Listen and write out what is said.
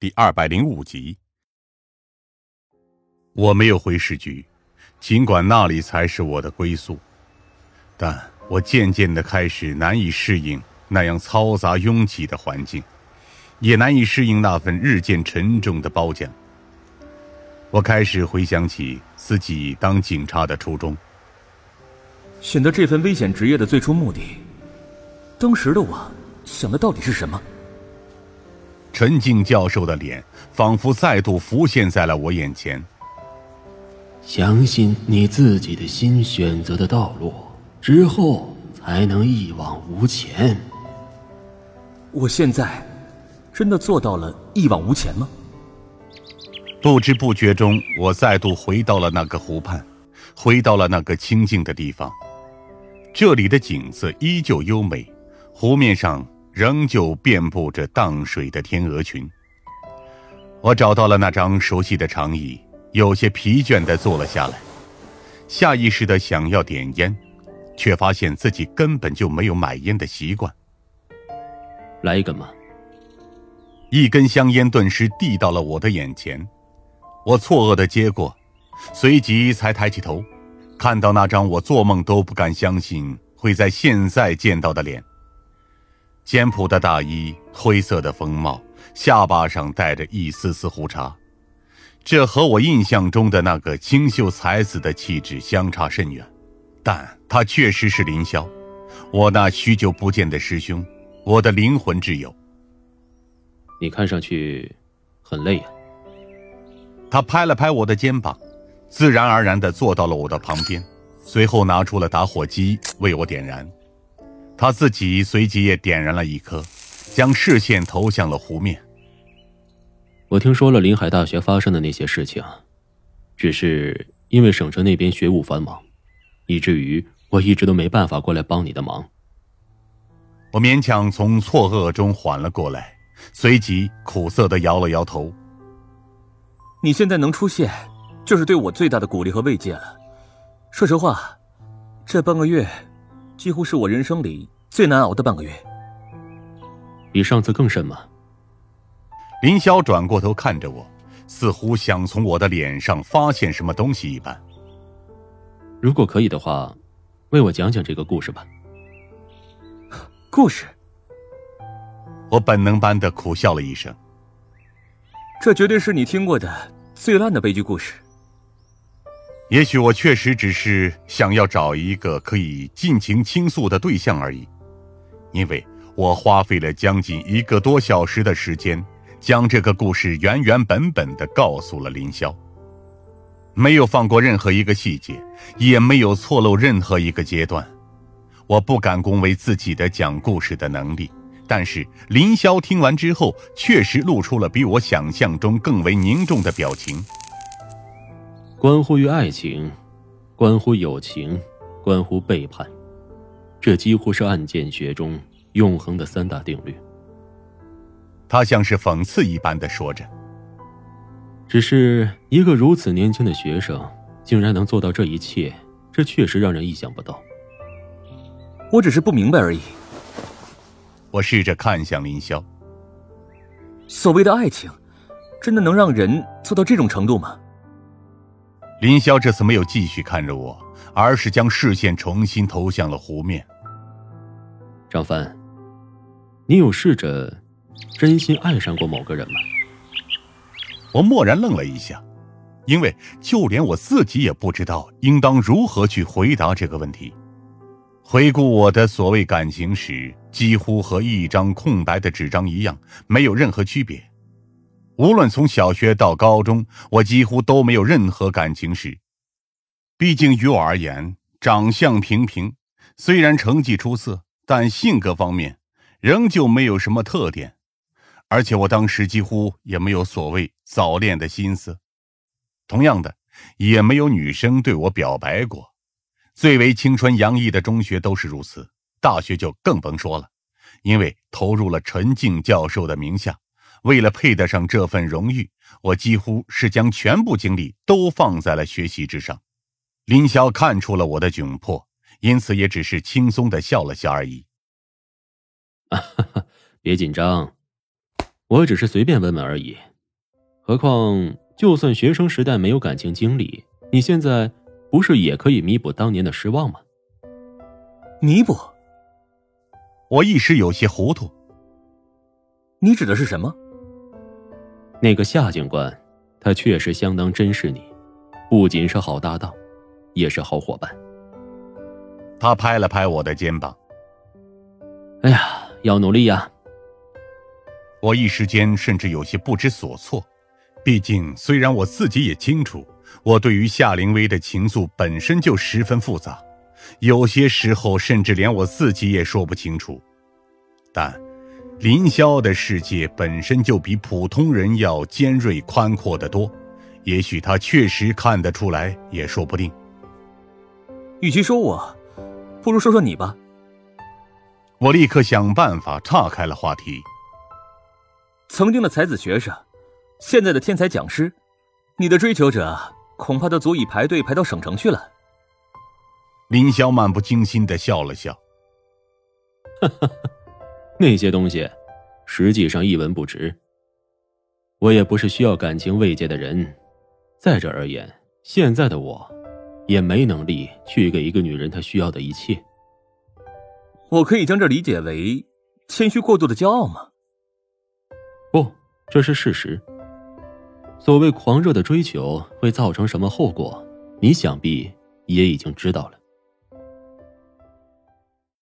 第二百零五集。我没有回市局，尽管那里才是我的归宿，但我渐渐的开始难以适应那样嘈杂拥挤的环境，也难以适应那份日渐沉重的褒奖。我开始回想起自己当警察的初衷，选择这份危险职业的最初目的，当时的我想的到底是什么？陈静教授的脸仿佛再度浮现在了我眼前。相信你自己的心选择的道路之后，才能一往无前。我现在真的做到了一往无前吗？不知不觉中，我再度回到了那个湖畔，回到了那个清静的地方。这里的景色依旧优美，湖面上仍旧遍布着荡水的天鹅群。我找到了那张熟悉的长椅。有些疲倦的坐了下来，下意识的想要点烟，却发现自己根本就没有买烟的习惯。来一根吗？一根香烟顿时递到了我的眼前，我错愕的接过，随即才抬起头，看到那张我做梦都不敢相信会在现在见到的脸。简朴的大衣，灰色的风帽，下巴上带着一丝丝胡茬。这和我印象中的那个清秀才子的气质相差甚远，但他确实是林霄，我那许久不见的师兄，我的灵魂挚友。你看上去很累呀。他拍了拍我的肩膀，自然而然地坐到了我的旁边，随后拿出了打火机为我点燃，他自己随即也点燃了一颗，将视线投向了湖面。我听说了临海大学发生的那些事情，只是因为省城那边学务繁忙，以至于我一直都没办法过来帮你的忙。我勉强从错愕中缓了过来，随即苦涩的摇了摇头。你现在能出现，就是对我最大的鼓励和慰藉了。说实话，这半个月，几乎是我人生里最难熬的半个月。比上次更甚吗？林霄转过头看着我，似乎想从我的脸上发现什么东西一般。如果可以的话，为我讲讲这个故事吧。故事。我本能般的苦笑了一声。这绝对是你听过的最烂的悲剧故事。也许我确实只是想要找一个可以尽情倾诉的对象而已，因为我花费了将近一个多小时的时间。将这个故事原原本本的告诉了林霄，没有放过任何一个细节，也没有错漏任何一个阶段。我不敢恭维自己的讲故事的能力，但是林霄听完之后，确实露出了比我想象中更为凝重的表情。关乎于爱情，关乎友情，关乎背叛，这几乎是案件学中永恒的三大定律。他像是讽刺一般的说着：“只是一个如此年轻的学生，竟然能做到这一切，这确实让人意想不到。”我只是不明白而已。我试着看向林霄。所谓的爱情，真的能让人做到这种程度吗？林霄这次没有继续看着我，而是将视线重新投向了湖面。张帆，你有试着？真心爱上过某个人吗？我蓦然愣了一下，因为就连我自己也不知道应当如何去回答这个问题。回顾我的所谓感情史，几乎和一张空白的纸张一样，没有任何区别。无论从小学到高中，我几乎都没有任何感情史。毕竟于我而言，长相平平，虽然成绩出色，但性格方面仍旧没有什么特点。而且我当时几乎也没有所谓早恋的心思，同样的，也没有女生对我表白过。最为青春洋溢的中学都是如此，大学就更甭说了。因为投入了陈静教授的名下，为了配得上这份荣誉，我几乎是将全部精力都放在了学习之上。林霄看出了我的窘迫，因此也只是轻松的笑了笑而已。哈哈，别紧张。我只是随便问问而已。何况，就算学生时代没有感情经历，你现在不是也可以弥补当年的失望吗？弥补？我一时有些糊涂。你指的是什么？那个夏警官，他确实相当珍视你，不仅是好搭档，也是好伙伴。他拍了拍我的肩膀。哎呀，要努力呀！我一时间甚至有些不知所措。毕竟，虽然我自己也清楚，我对于夏灵薇的情愫本身就十分复杂，有些时候甚至连我自己也说不清楚。但林霄的世界本身就比普通人要尖锐宽阔得多，也许他确实看得出来，也说不定。与其说我，不如说说你吧。我立刻想办法岔开了话题。曾经的才子学生。现在的天才讲师，你的追求者恐怕都足以排队排到省城去了。林霄漫不经心的笑了笑，哈哈，那些东西实际上一文不值。我也不是需要感情慰藉的人，在这而言，现在的我也没能力去给一个女人她需要的一切。我可以将这理解为谦虚过度的骄傲吗？不，这是事实。所谓狂热的追求会造成什么后果，你想必也已经知道了。